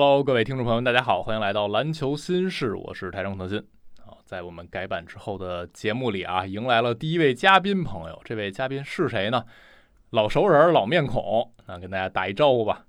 Hello，各位听众朋友们，大家好，欢迎来到篮球新事，我是台中腾讯。啊，在我们改版之后的节目里啊，迎来了第一位嘉宾朋友，这位嘉宾是谁呢？老熟人，老面孔，那跟大家打一招呼吧。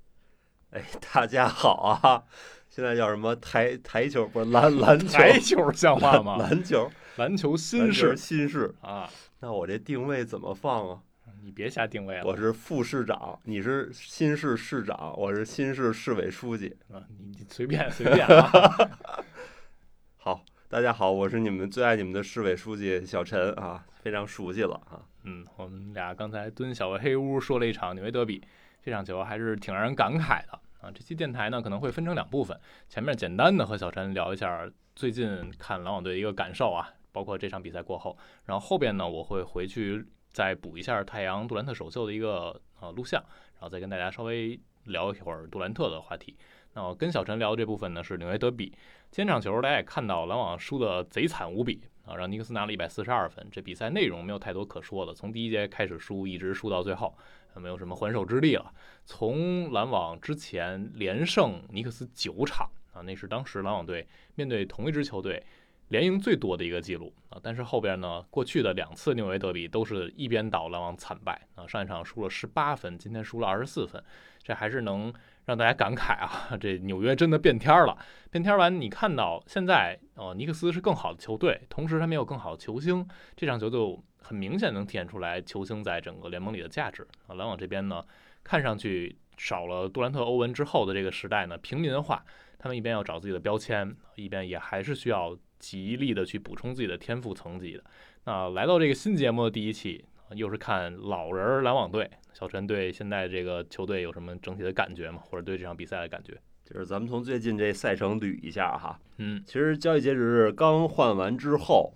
哎，大家好啊！现在叫什么台台球不是篮 篮球？台球像话吗？篮球，篮球新事新事。啊，那我这定位怎么放啊？你别瞎定位了。我是副市长，你是新市市长，我是新市市委书记。啊，你你随便随便啊。好，大家好，我是你们最爱你们的市委书记小陈啊，非常熟悉了啊。嗯，我们俩刚才蹲小黑屋说了一场纽约德比，这场球还是挺让人感慨的啊。这期电台呢可能会分成两部分，前面简单的和小陈聊一下最近看篮网队的一个感受啊，包括这场比赛过后，然后后边呢我会回去再补一下太阳杜兰特首秀的一个呃录像，然后再跟大家稍微聊一会儿杜兰特的话题。那我跟小陈聊的这部分呢是纽约德比，今天场球大家也看到篮网输的贼惨无比啊，让尼克斯拿了一百四十二分。这比赛内容没有太多可说的，从第一节开始输，一直输到最后，没有什么还手之力了。从篮网之前连胜尼克斯九场啊，那是当时篮网队面对同一支球队连赢最多的一个记录啊。但是后边呢，过去的两次纽约德比都是一边倒篮网惨败啊，上一场输了十八分，今天输了二十四分，这还是能让大家感慨啊，这纽约真的变天儿了。变天完，你看到现在呃尼克斯是更好的球队，同时他没有更好的球星，这场球就很明显能体现出来球星在整个联盟里的价值啊。篮网这边呢，看上去少了杜兰特、欧文之后的这个时代呢，平民化，他们一边要找自己的标签，一边也还是需要极力的去补充自己的天赋层级的。那来到这个新节目的第一期，又是看老人儿篮网队，小陈对现在这个球队有什么整体的感觉吗？或者对这场比赛的感觉？就是咱们从最近这赛程捋一下哈，嗯，其实交易截止日刚换完之后，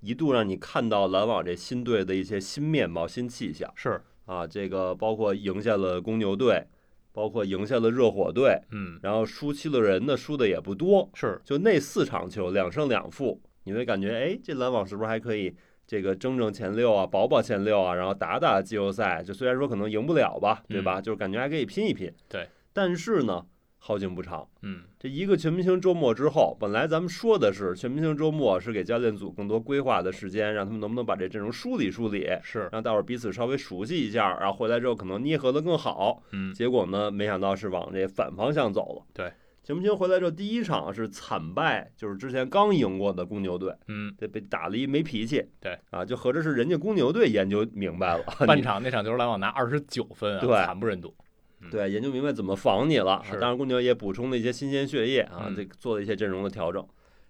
一度让你看到篮网这新队的一些新面貌、新气象是，啊，这个包括赢下了公牛队，包括赢下了热火队，嗯，然后输七六人呢，输的也不多，是，就那四场球两胜两负，你会感觉哎，这篮网是不是还可以这个争争前六啊，保保前六啊，然后打打季后赛？就虽然说可能赢不了吧，对吧？就是感觉还可以拼一拼。对，但是呢，好景不长。嗯，这一个全明星周末之后，本来咱们说的是全明星周末是给教练组更多规划的时间，让他们能不能把这阵容梳理梳理，是，让大伙儿彼此稍微熟悉一下，然后回来之后可能捏合的更好。嗯，结果呢，没想到是往这反方向走了。对，全明星回来之后，第一场是惨败，就是之前刚赢过的公牛队，嗯，这被打了一没脾气。对啊，就合着是人家公牛队研究明白了，半场那场球篮网拿二十九分啊，对惨不忍睹。对，研究明白怎么防你了。是。当然，公牛也补充了一些新鲜血液啊，嗯。这做了一些阵容的调整。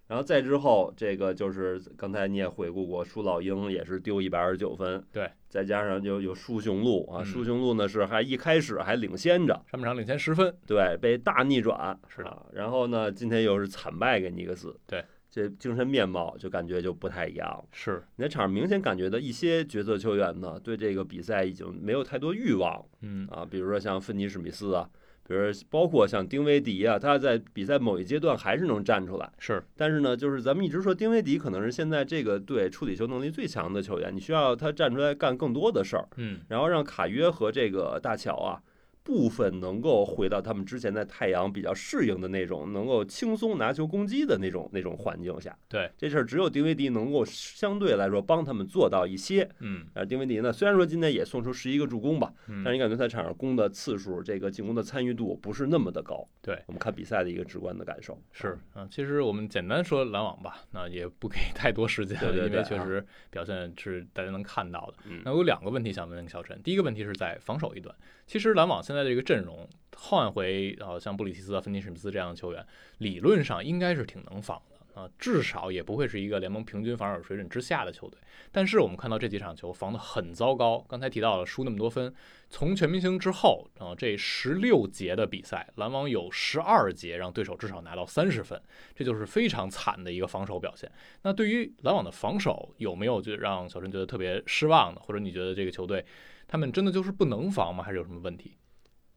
然后再之后，这个就是刚才你也回顾过，舒老鹰也是丢一百二十九分，对，再加上就有舒雄鹿啊，嗯。舒雄鹿呢是还一开始还领先着，上半场领先十分，对，被大逆转，是的。啊。然后呢，今天又是惨败给尼克斯，对，这精神面貌就感觉就不太一样了。是，你在场上明显感觉到一些角色球员呢，对这个比赛已经没有太多欲望嗯，啊，比如说像芬尼史密斯啊，比如包括像丁威迪啊，他在比赛某一阶段还是能站出来。是，但是呢，就是咱们一直说丁威迪可能是现在这个队处理球能力最强的球员，你需要他站出来干更多的事儿，嗯，然后让卡约和这个大乔啊。部分能够回到他们之前在太阳比较适应的那种，能够轻松拿球攻击的那种那种环境下，对，这事儿只有丁威迪能够相对来说帮他们做到一些。嗯，而，丁威迪呢，虽然说今天也送出十一个助攻吧，嗯。但是你感觉在场上攻的次数，这个进攻的参与度不是那么的高。对。我们看比赛的一个直观的感受。是，啊，其实我们简单说篮网吧，那也不给太多时间了，对对对因为确实表现是大家能看到的。嗯。那我有两个问题想问小陈，第一个问题是在防守一端，其实篮网现现在这个阵容换回呃像布里奇斯啊、芬尼史密斯这样的球员，理论上应该是挺能防的啊，至少也不会是一个联盟平均防守水准之下的球队。但是我们看到这几场球防得很糟糕，刚才提到了输那么多分，从全明星之后啊、这十六节的比赛，篮网有十二节让对手至少拿到三十分，这就是非常惨的一个防守表现。那对于篮网的防守，有没有就让小陈觉得特别失望的，或者你觉得这个球队他们真的就是不能防吗？还是有什么问题？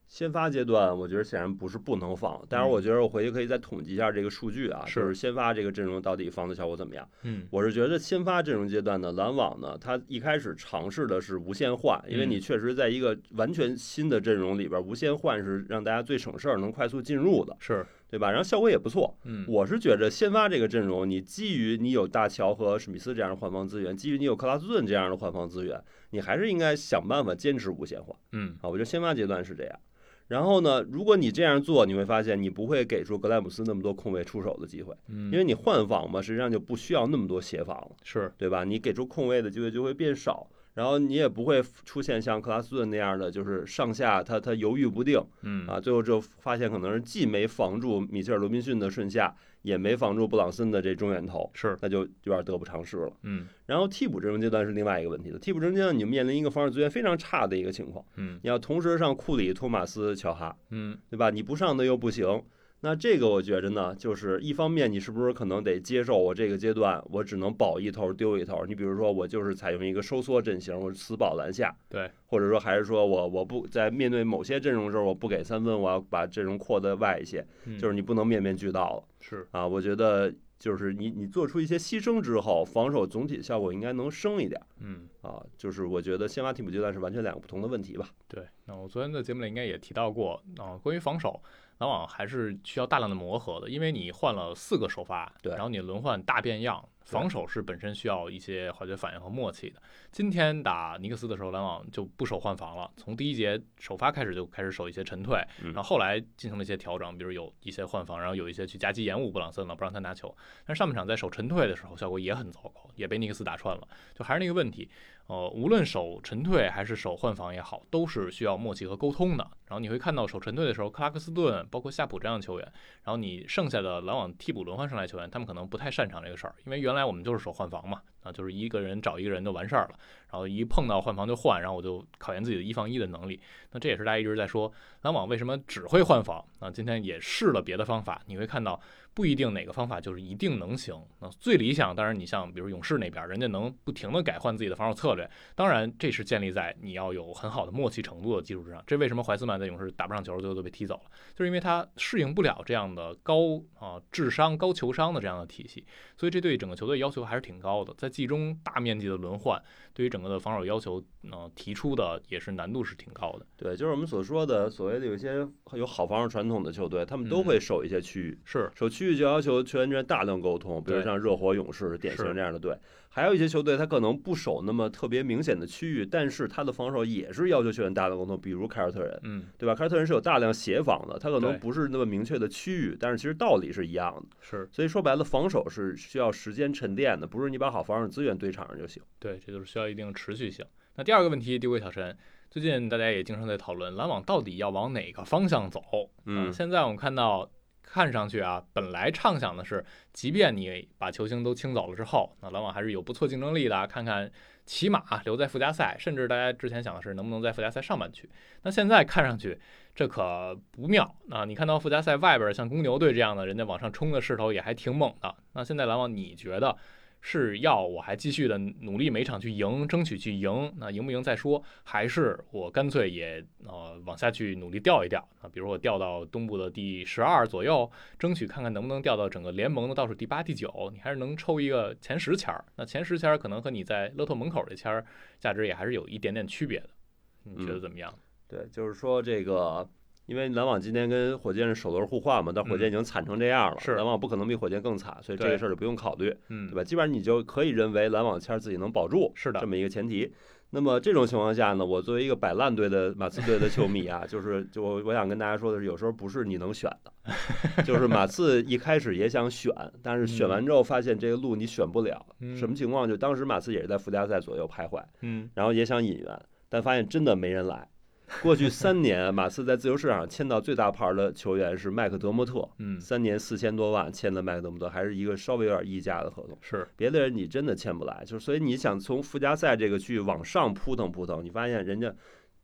先发阶段，我觉得显然不是不能放，但是我觉得我回去可以再统计一下这个数据啊，是就是。先发这个阵容到底防的效果怎么样。嗯。我是觉得先发阵容阶段呢，篮网呢，他一开始尝试的是无限换，因为嗯。你确实在一个完全新的阵容里边，无限换是让大家最省事儿、能快速进入的，是对吧？然后效果也不错。嗯我是觉着先发这个阵容，你基于你有大乔和史密斯这样的换防资源，基于你有克拉斯顿这样的换防资源，你还是应该想办法坚持无限换。嗯啊，我觉得先发阶段是这样。然后呢，如果你这样做，你会发现你不会给出格莱姆斯那么多空位出手的机会，嗯，因为你换防嘛，实际上就不需要那么多协防了，是对吧？你给出空位的机会就会变少，然后你也不会出现像克拉斯顿那样的，就是上下他他犹豫不定嗯啊，最后就发现可能是既没防住米切尔罗宾逊的顺下，也没防住布朗森的这中远投，是那就有点得不偿失了。嗯然后替补阵容阶段是另外一个问题了，替补阵容阶段你面临一个防守资源非常差的一个情况。嗯你要同时上库里、托马斯、乔哈，嗯对吧？你不上的又不行。那这个我觉着呢，就是一方面你是不是可能得接受我这个阶段我只能保一头丢一头？你比如说我就是采用一个收缩阵型，我死保篮下，对，或者说还是说我我不在面对某些阵容的时候我不给三分，我要把阵容扩得外一些，嗯就是你不能面面俱到了是啊。我觉得就是你你做出一些牺牲之后，防守总体效果应该能升一点嗯啊。就是我觉得先发替补阶段是完全两个不同的问题吧。对。那我昨天在节目里应该也提到过啊、关于防守。篮网还是需要大量的磨合的，因为你换了四个首发，对然后你轮换大变样，防守是本身需要一些化学反应和默契的。今天打尼克斯的时候，篮网就不守换防了，从第一节首发开始就开始守一些沉退，嗯然后后来进行了一些调整，比如有一些换防，然后有一些去夹击延误布朗森了，不让他拿球。但是上半场在守沉退的时候，效果也很糟糕，也被尼克斯打穿了。就还是那个问题，呃，无论守沉退还是守换防也好，都是需要默契和沟通的。然后你会看到守沉退的时候，克拉克斯顿包括夏普这样的球员，然后你剩下的篮网替补轮换上来球员，他们可能不太擅长这个事儿，因为原来我们就是守换防嘛，啊，就是一个人找一个人就完事儿了，然后一碰到换防就换，然后我就考验自己的一防一的能力。那这也是大家一直在说篮网为什么只会换防啊？今天也试了别的方法，你会看到不一定哪个方法就是一定能行。那最理想，当然你像比如勇士那边，人家能不停的改换自己的防守策略，当然这是建立在你要有很好的默契程度的基础之上。这为什么怀斯曼在勇士打不上球，最后都被踢走了，就是因为他适应不了这样的高啊智商、高球商的这样的体系，所以这对整个球队要求还是挺高的。在季中大面积的轮换，对于整个的防守要求，呃，提出的也是难度是挺高的。对，就是我们所说的所谓的有一些有好防守传统的球队，他们都会守一些区域，是，守区域就要求球员之间大量沟通，比如像热火、勇士是典型这样的队。还有一些球队，他可能不守那么特别明显的区域，但是他的防守也是要求球员大量沟通，比如凯尔特人，嗯，对吧？凯尔特人是有大量协防的，他可能不是那么明确的区域，但是其实道理是一样的。是所以说白了，防守是需要时间沉淀的，不是你把好防守资源堆场上就行。对，这就是需要一定持续性。那第二个问题丢给小陈，最近大家也经常在讨论篮网到底要往哪个方向走。嗯呃现在我们看到，看上去啊，本来畅想的是，即便你把球星都清走了之后，那篮网还是有不错竞争力的，看看起码留在附加赛，甚至大家之前想的是能不能在附加赛上半区。那现在看上去这可不妙啊！你看到附加赛外边像公牛队这样的，人家往上冲的势头也还挺猛的。那现在篮网，你觉得？是要我还继续的努力每场去赢，争取去赢，那赢不赢再说，还是我干脆也呃往下去努力调一调啊？比如我调到东部的第十二左右，争取看看能不能调到整个联盟的倒数第八、第九，你还是能抽一个前十签儿。那前十签儿可能和你在乐透门口这签儿价值也还是有一点点区别的，你觉得怎么样？对，就是说这个，因为篮网今天跟火箭是首轮互换嘛，但火箭已经惨成这样了，篮网不可能比火箭更惨，所以这个事儿就不用考虑，嗯对，吧？基本上你就可以认为篮网签自己能保住，是的这，么一个前提。那么这种情况下呢，我作为一个摆烂队的马刺队的球迷啊，就是就我我想跟大家说的是，有时候不是你能选的，就是马刺一开始也想选，但是选完之后发现这个路你选不了，嗯什么情况？就当时马刺也是在附加赛左右徘徊，嗯然后也想引援，但发现真的没人来。过去三年，马刺在自由市场签到最大牌的球员是麦克德莫特，嗯，三年四千多万签的麦克德莫特，还是一个稍微有点溢价的合同。是别的人你真的签不来，就是所以你想从附加赛这个去往上扑腾扑腾，你发现人家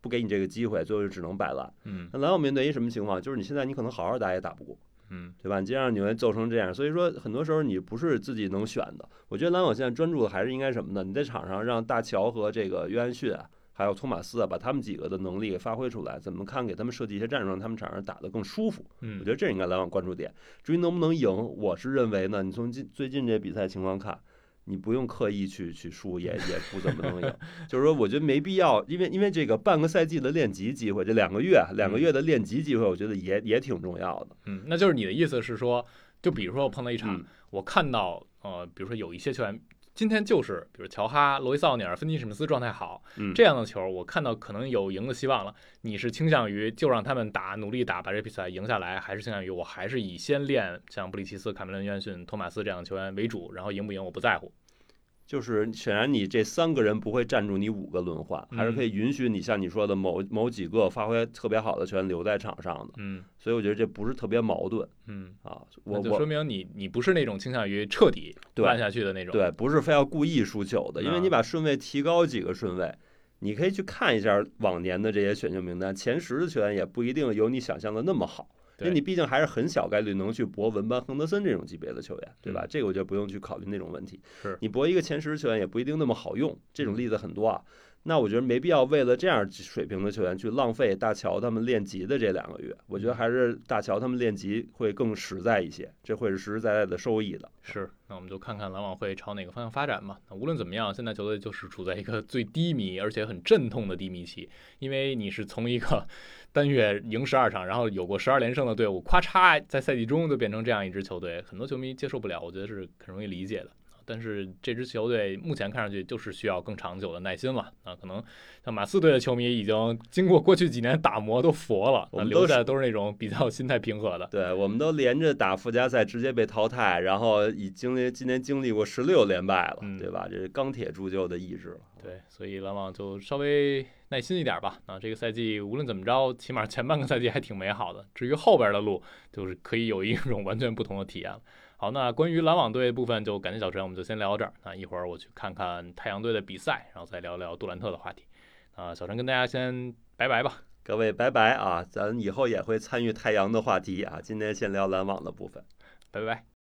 不给你这个机会，最后就只能摆烂。嗯那篮网面对一什么情况？就是你现在你可能好好打也打不过，嗯对吧？你这样纽约揍成这样，所以说很多时候你不是自己能选的。我觉得篮网现在专注的还是应该什么呢？你在场上让大乔和这个约翰逊啊，还有托马斯啊，把他们几个的能力给发挥出来，怎么看给他们设计一些战术，让他们场上打得更舒服。嗯，我觉得这应该篮网关注点。至于能不能赢，我是认为呢，你从近最近这比赛情况看，你不用刻意去去输，也也不怎么能赢。就是说，我觉得没必要，因为因为这个半个赛季的练级机会，这两个月两个月的练级机会，我觉得也也挺重要的。嗯，那就是你的意思是说，就比如说我碰到一场，嗯我看到呃，比如说有一些球员。今天就是，比如乔哈、罗伊·奥尼尔、芬尼·史密斯状态好，嗯，这样的球，我看到可能有赢的希望了。你是倾向于就让他们打，努力打，把这比赛赢下来，还是倾向于我还是以先练像布里奇斯、卡梅伦·约翰逊、托马斯这样的球员为主，然后赢不赢我不在乎。就是显然你这三个人不会占住你五个轮换，还是嗯可以允许你像你说的某某几个发挥特别好的球员留在场上的。嗯所以我觉得这不是特别矛盾嗯，啊。我那就说明你你不是那种倾向于彻底对烂下去的那种。对不是非要故意输球的，因为啊你把顺位提高几个顺位。你可以去看一下往年的这些选秀名单，前十的球员也不一定有你想象的那么好，因为你毕竟还是很小概率能去博文班、亨德森这种级别的球员，对吧？嗯这个我觉得不用去考虑那种问题。是你博一个前十球员也不一定那么好用，这种例子很多啊。那我觉得没必要为了这样水平的球员去浪费大乔他们练级的这两个月，我觉得还是大乔他们练级会更实在一些，这会是实实在在的收益的。是，那我们就看看篮网会朝哪个方向发展吧。那无论怎么样，现在球队就是处在一个最低迷而且很阵痛的低迷期，因为你是从一个 单月赢十二场，然后有过十二连胜的队伍，咔嚓在赛季中就变成这样一支球队，很多球迷接受不了，我觉得是很容易理解的。但是这支球队目前看上去就是需要更长久的耐心了啊！可能像马刺队的球迷已经经过过去几年打磨都佛了，那我们留下的都是那种比较心态平和的。对，我们都连着打附加赛直接被淘汰，然后已经历今年经历过十六连败了，嗯对吧？这是钢铁铸就的意志了。对，所以篮网就稍微耐心一点吧。啊，这个赛季无论怎么着，起码前半个赛季还挺美好的。至于后边的路，就是可以有一种完全不同的体验了。好，那关于篮网队部分就感谢小陈，我们就先聊到这儿。那一会儿我去看看太阳队的比赛，然后再聊聊杜兰特的话题。啊，小陈跟大家先拜拜吧。各位拜拜啊！咱以后也会参与太阳的话题啊。今天先聊篮网的部分。拜拜。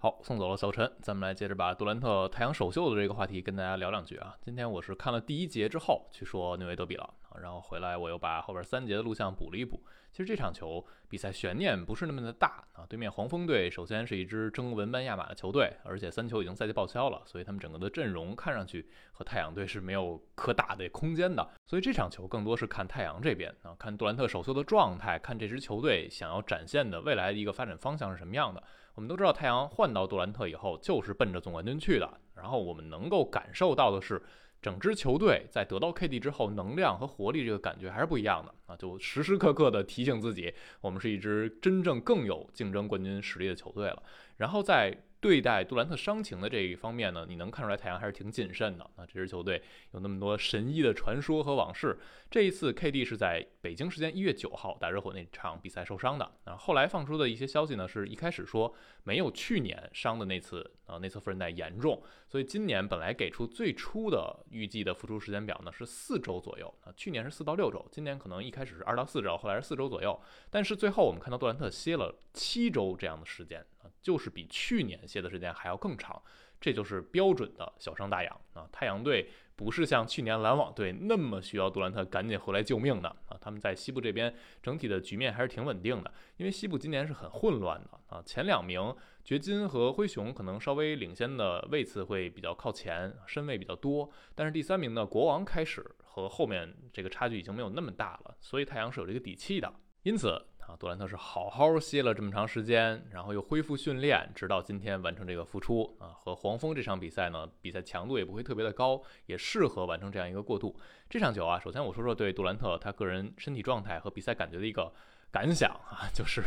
好，送走了小陈，咱们来接着把杜兰特太阳首秀的这个话题跟大家聊两句啊。今天我是看了第一节之后去说纽约德比了，然后回来我又把后边三节的录像补了一补。其实这场球比赛悬念不是那么的大啊，对面黄蜂队首先是一支争文班亚马的球队，而且三球已经赛季报销了，所以他们整个的阵容看上去和太阳队是没有可打的空间的。所以这场球更多是看太阳这边啊，看杜兰特首秀的状态，看这支球队想要展现的未来的一个发展方向是什么样的。我们都知道，太阳换到杜兰特以后，就是奔着总冠军去的。然后我们能够感受到的是，整支球队在得到 KD 之后，能量和活力这个感觉还是不一样的啊！就时时刻刻的提醒自己，我们是一支真正更有竞争冠军实力的球队了。然后在对待杜兰特伤情的这一方面呢，你能看出来太阳还是挺谨慎的啊。这支球队有那么多神医的传说和往事。这一次 KD 是在北京时间一月九号打热火那场比赛受伤的。啊，后来放出的一些消息呢，是一开始说没有去年伤的那次啊内侧副韧带严重，所以今年本来给出最初的预计的复出时间表呢是四周左右啊，去年是四到六周，今年可能一开始是二到四周，后来是四周左右。但是最后我们看到杜兰特歇了七周这样的时间啊，就是比去年歇的时间还要更长，这就是标准的小伤大养啊。太阳队不是像去年篮网队那么需要杜兰特赶紧回来救命的啊，他们在西部这边整体的局面还是挺稳定的，因为西部今年是很混乱的啊，前两名掘金和灰熊可能稍微领先的位次会比较靠前，身位比较多，但是第三名的国王开始和后面这个差距已经没有那么大了，所以太阳是有这个底气的，因此。啊，杜兰特是好好歇了这么长时间，然后又恢复训练，直到今天完成这个复出啊。和黄蜂这场比赛呢，比赛强度也不会特别的高，也适合完成这样一个过渡。这场球啊，首先我说说对杜兰特他个人身体状态和比赛感觉的一个感想啊，就是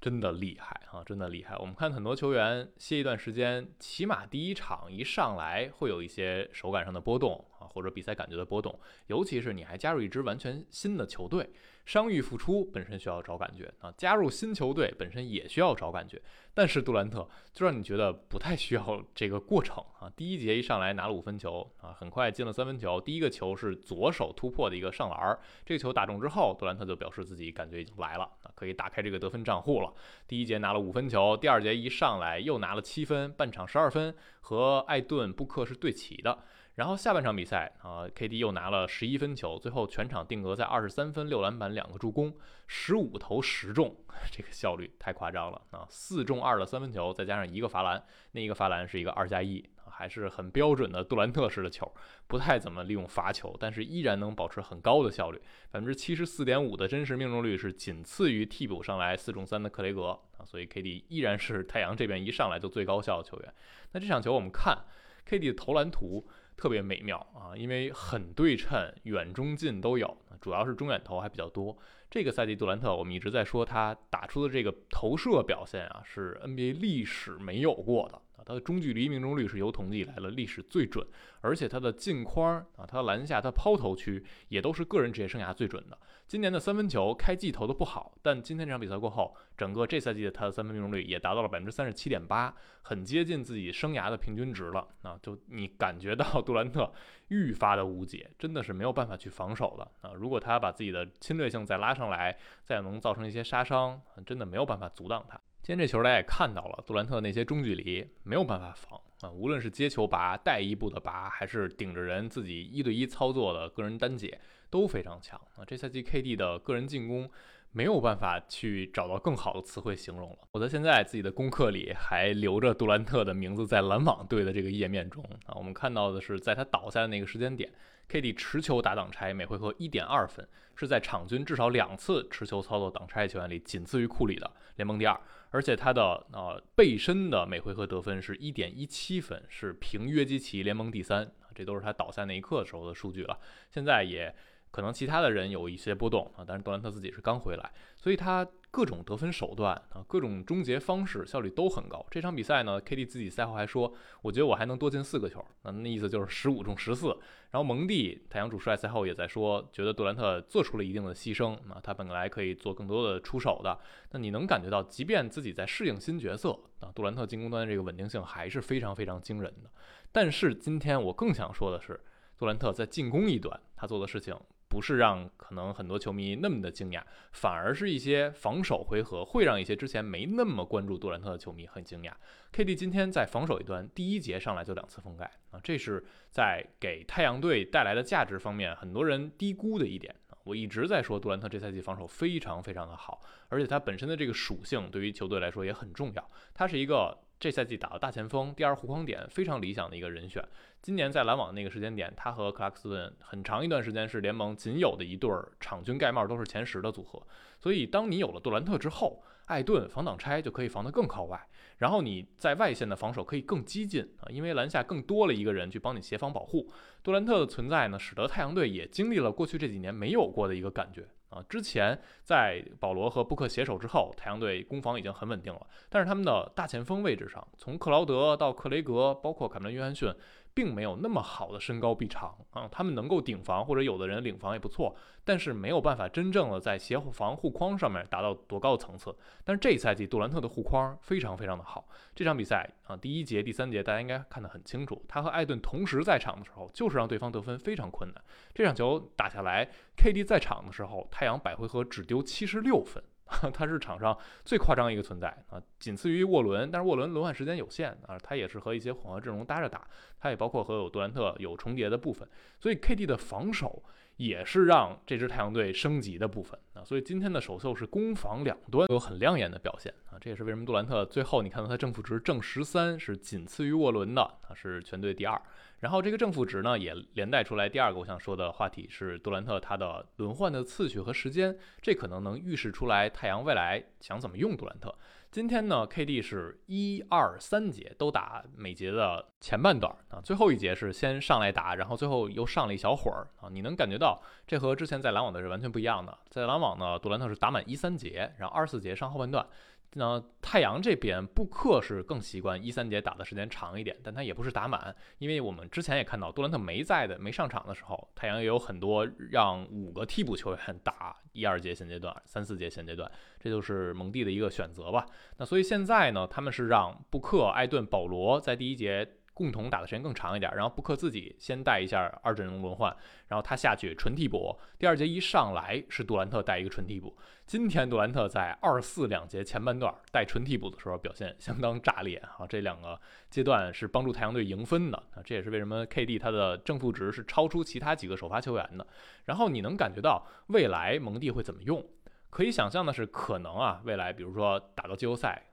真的厉害啊，真的厉害。我们看很多球员歇一段时间，起码第一场一上来会有一些手感上的波动或者比赛感觉的波动，尤其是你还加入一支完全新的球队。伤愈复出本身需要找感觉啊，加入新球队本身也需要找感觉，但是杜兰特就让你觉得不太需要这个过程啊。第一节一上来拿了五分球啊，很快进了三分球，第一个球是左手突破的一个上篮，这个球打中之后，杜兰特就表示自己感觉已经来了啊，可以打开这个得分账户了。第一节拿了五分球，第二节一上来又拿了七分，半场十二分，和艾顿、布克是对齐的。然后下半场比赛啊，KD 又拿了十一分球，最后全场定格在二十三分、六篮板、两个助攻，十五投十中，这个效率太夸张了啊！四中二的三分球，再加上一个罚篮，那一个罚篮是一个二加一，还是很标准的杜兰特式的球，不太怎么利用罚球，但是依然能保持很高的效率，百分之七十四点五的真实命中率是仅次于替补上来四中三的克雷格啊，所以 KD 依然是太阳这边一上来就最高效的球员。那这场球我们看 KD 的投篮图。特别美妙啊，因为很对称，远中近都有，主要是中远投还比较多。这个赛季杜兰特，我们一直在说他打出的这个投射表现啊，是 NBA 历史没有过的。啊，他的中距离命中率是有统计以来的历史最准，而且他的近框啊，他的篮下、他抛投区也都是个人职业生涯最准的。今年的三分球开季投的不好，但今天这场比赛过后，整个这赛季的他的三分命中率也达到了百分之三十七点八，很接近自己生涯的平均值了。啊，就你感觉到杜兰特愈发的无解，真的是没有办法去防守了啊！如果他把自己的侵略性再拉上来，再能造成一些杀伤，真的没有办法阻挡他。今天这球大家也看到了，杜兰特那些中距离没有办法防啊，无论是接球拔、带一步的拔，还是顶着人自己一对一操作的个人单解都非常强啊。这赛季 KD 的个人进攻没有办法去找到更好的词汇形容了。我在现在自己的功课里还留着杜兰特的名字在篮网队的这个页面中啊。我们看到的是在他倒下的那个时间点。KD 持球打挡拆，每回合一点二分，是在场均至少两次持球操作挡拆球员里仅次于库里的联盟第二。而且他的呃背身的每回合得分是一点一七分，是平约基奇联盟第三。这都是他倒下那一刻的时候的数据了。现在也。可能其他的人有一些波动啊，但是杜兰特自己是刚回来，所以他各种得分手段啊，各种终结方式效率都很高。这场比赛呢，KD 自己赛后还说，我觉得我还能多进四个球，那那意思就是十五中十四。然后蒙蒂太阳主帅赛后也在说，觉得杜兰特做出了一定的牺牲啊，他本来可以做更多的出手的。那你能感觉到，即便自己在适应新角色啊，杜兰特进攻端这个稳定性还是非常非常惊人的。但是今天我更想说的是，杜兰特在进攻一端他做的事情。不是让可能很多球迷那么的惊讶，反而是一些防守回合会让一些之前没那么关注杜兰特的球迷很惊讶。KD 今天在防守一端，第一节上来就两次封盖啊，这是在给太阳队带来的价值方面，很多人低估的一点。我一直在说杜兰特这赛季防守非常非常的好，而且他本身的这个属性对于球队来说也很重要，他是一个。这赛季打的大前锋，第二护框点非常理想的一个人选。今年在篮网那个时间点，他和克拉克斯顿很长一段时间是联盟仅有的一对儿场均盖帽都是前十的组合。所以，当你有了杜兰特之后，艾顿防挡拆就可以防得更靠外，然后你在外线的防守可以更激进啊，因为篮下更多了一个人去帮你协防保护。杜兰特的存在呢，使得太阳队也经历了过去这几年没有过的一个感觉。啊，之前在保罗和布克携手之后，太阳队攻防已经很稳定了。但是他们的大前锋位置上，从克劳德到克雷格，包括凯文·约翰逊。并没有那么好的身高臂长啊，他们能够顶防或者有的人领防也不错，但是没有办法真正的在协防护框上面达到多高的层次。但是这一赛季杜兰特的护框非常非常的好，这场比赛啊第一节、第三节大家应该看得很清楚，他和艾顿同时在场的时候，就是让对方得分非常困难。这场球打下来，KD 在场的时候，太阳百回合只丢七十六分。他是场上最夸张一个存在啊，仅次于沃伦，但是沃伦轮换时间有限啊，他也是和一些混合阵容搭着打，他也包括和有杜兰特有重叠的部分，所以 KD 的防守也是让这支太阳队升级的部分啊，所以今天的首秀是攻防两端有很亮眼的表现啊，这也是为什么杜兰特最后你看到他正负值正十三是仅次于沃伦的啊，是全队第二。然后这个正负值呢，也连带出来第二个我想说的话题是杜兰特他的轮换的次序和时间，这可能能预示出来太阳未来想怎么用杜兰特。今天呢，KD 是一二三节都打每节的前半段啊，最后一节是先上来打，然后最后又上了一小会儿啊，你能感觉到这和之前在篮网的是完全不一样的。在篮网呢，杜兰特是打满一三节，然后二四节上后半段。那太阳这边布克是更习惯一三节打的时间长一点，但他也不是打满，因为我们之前也看到杜兰特没在的、没上场的时候，太阳也有很多让五个替补球员打一二节现阶段、三四节现阶段，这就是蒙蒂的一个选择吧。那所以现在呢，他们是让布克、艾顿、保罗在第一节。共同打的时间更长一点，然后布克自己先带一下二阵容轮换，然后他下去纯替补。第二节一上来是杜兰特带一个纯替补。今天杜兰特在二四两节前半段带纯替补的时候表现相当炸裂啊！这两个阶段是帮助太阳队赢分的啊，这也是为什么 KD 他的正负值是超出其他几个首发球员的。然后你能感觉到未来蒙蒂会怎么用？可以想象的是，可能啊，未来比如说打到季后赛，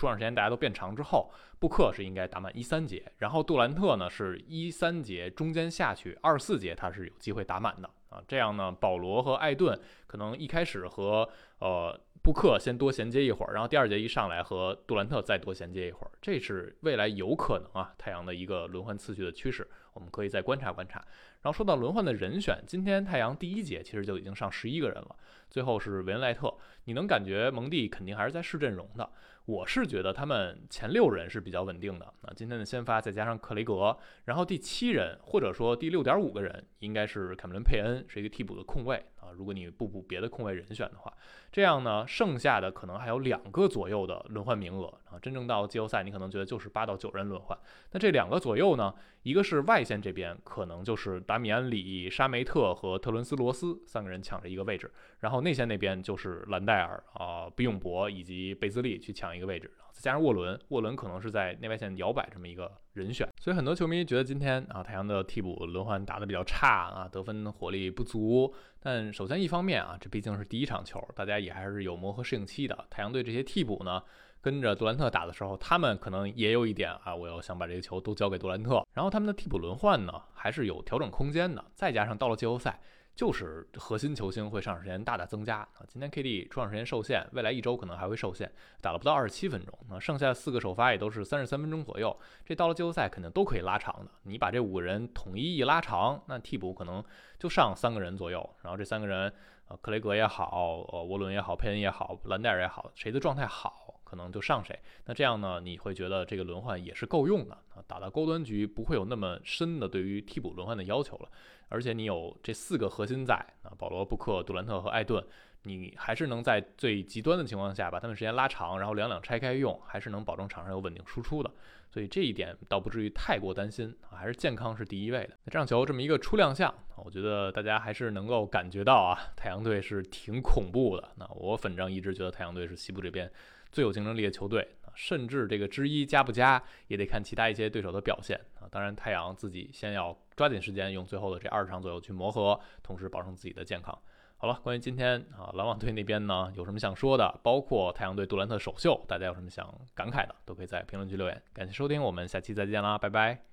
出场时间大家都变长之后，布克是应该打满一三节，然后杜兰特呢是一三节中间下去，二四节他是有机会打满的啊。这样呢，保罗和艾顿可能一开始和呃布克先多衔接一会儿，然后第二节一上来和杜兰特再多衔接一会儿，这是未来有可能啊太阳的一个轮换次序的趋势，我们可以再观察观察。然后说到轮换的人选，今天太阳第一节其实就已经上十一个人了，最后是维恩莱特。你能感觉蒙蒂肯定还是在试阵容的。我是觉得他们前六人是比较稳定的。那今天的先发再加上克雷格，然后第七人或者说第六点五个人应该是凯文伦佩恩，是一个替补的控卫啊。如果你不补别的控卫人选的话，这样呢，剩下的可能还有两个左右的轮换名额啊。真正到季后赛，你可能觉得就是八到九人轮换。那这两个左右呢，一个是外线这边可能就是达米安里、沙梅特和特伦斯罗斯三个人抢着一个位置，然后内线那边就是兰戴尔啊、比永博以及贝兹利去抢一个位置，再加上沃伦，沃伦可能是在内外线摇摆这么一个人选。所以很多球迷觉得今天啊，太阳的替补轮换打得比较差啊，得分火力不足。但首先一方面啊，这毕竟是第一场球，大家也还是有磨合适应期的。太阳队这些替补呢，跟着杜兰特打的时候，他们可能也有一点啊，我要想把这个球都交给杜兰特。然后他们的替补轮换呢，还是有调整空间的。再加上到了季后赛。就是核心球星会上场时间大大增加啊！今天 KD 出场时间受限，未来一周可能还会受限，打了不到二十七分钟。那剩下四个首发也都是三十三分钟左右，这到了季后赛肯定都可以拉长的。你把这五个人统一一拉长，那替补可能就上三个人左右。然后这三个人，呃，克雷格也好，呃，沃伦也好，佩恩也好，兰戴尔也好，谁的状态好，可能就上谁。那这样呢，你会觉得这个轮换也是够用的啊！打到高端局不会有那么深的对于替补轮换的要求了。而且你有这四个核心在啊，保罗、布克、杜兰特和艾顿，你还是能在最极端的情况下把他们时间拉长，然后两两拆开用，还是能保证场上有稳定输出的。所以这一点倒不至于太过担心啊，还是健康是第一位的。那这场球这么一个初亮相，我觉得大家还是能够感觉到啊，太阳队是挺恐怖的。那我反正一直觉得太阳队是西部这边最有竞争力的球队啊。甚至这个之一加不加，也得看其他一些对手的表现啊。当然，太阳自己先要抓紧时间，用最后的这二十场左右去磨合，同时保证自己的健康。好了，关于今天啊，篮网队那边呢，有什么想说的？包括太阳队杜兰特首秀，大家有什么想感慨的，都可以在评论区留言。感谢收听，我们下期再见啦，拜拜。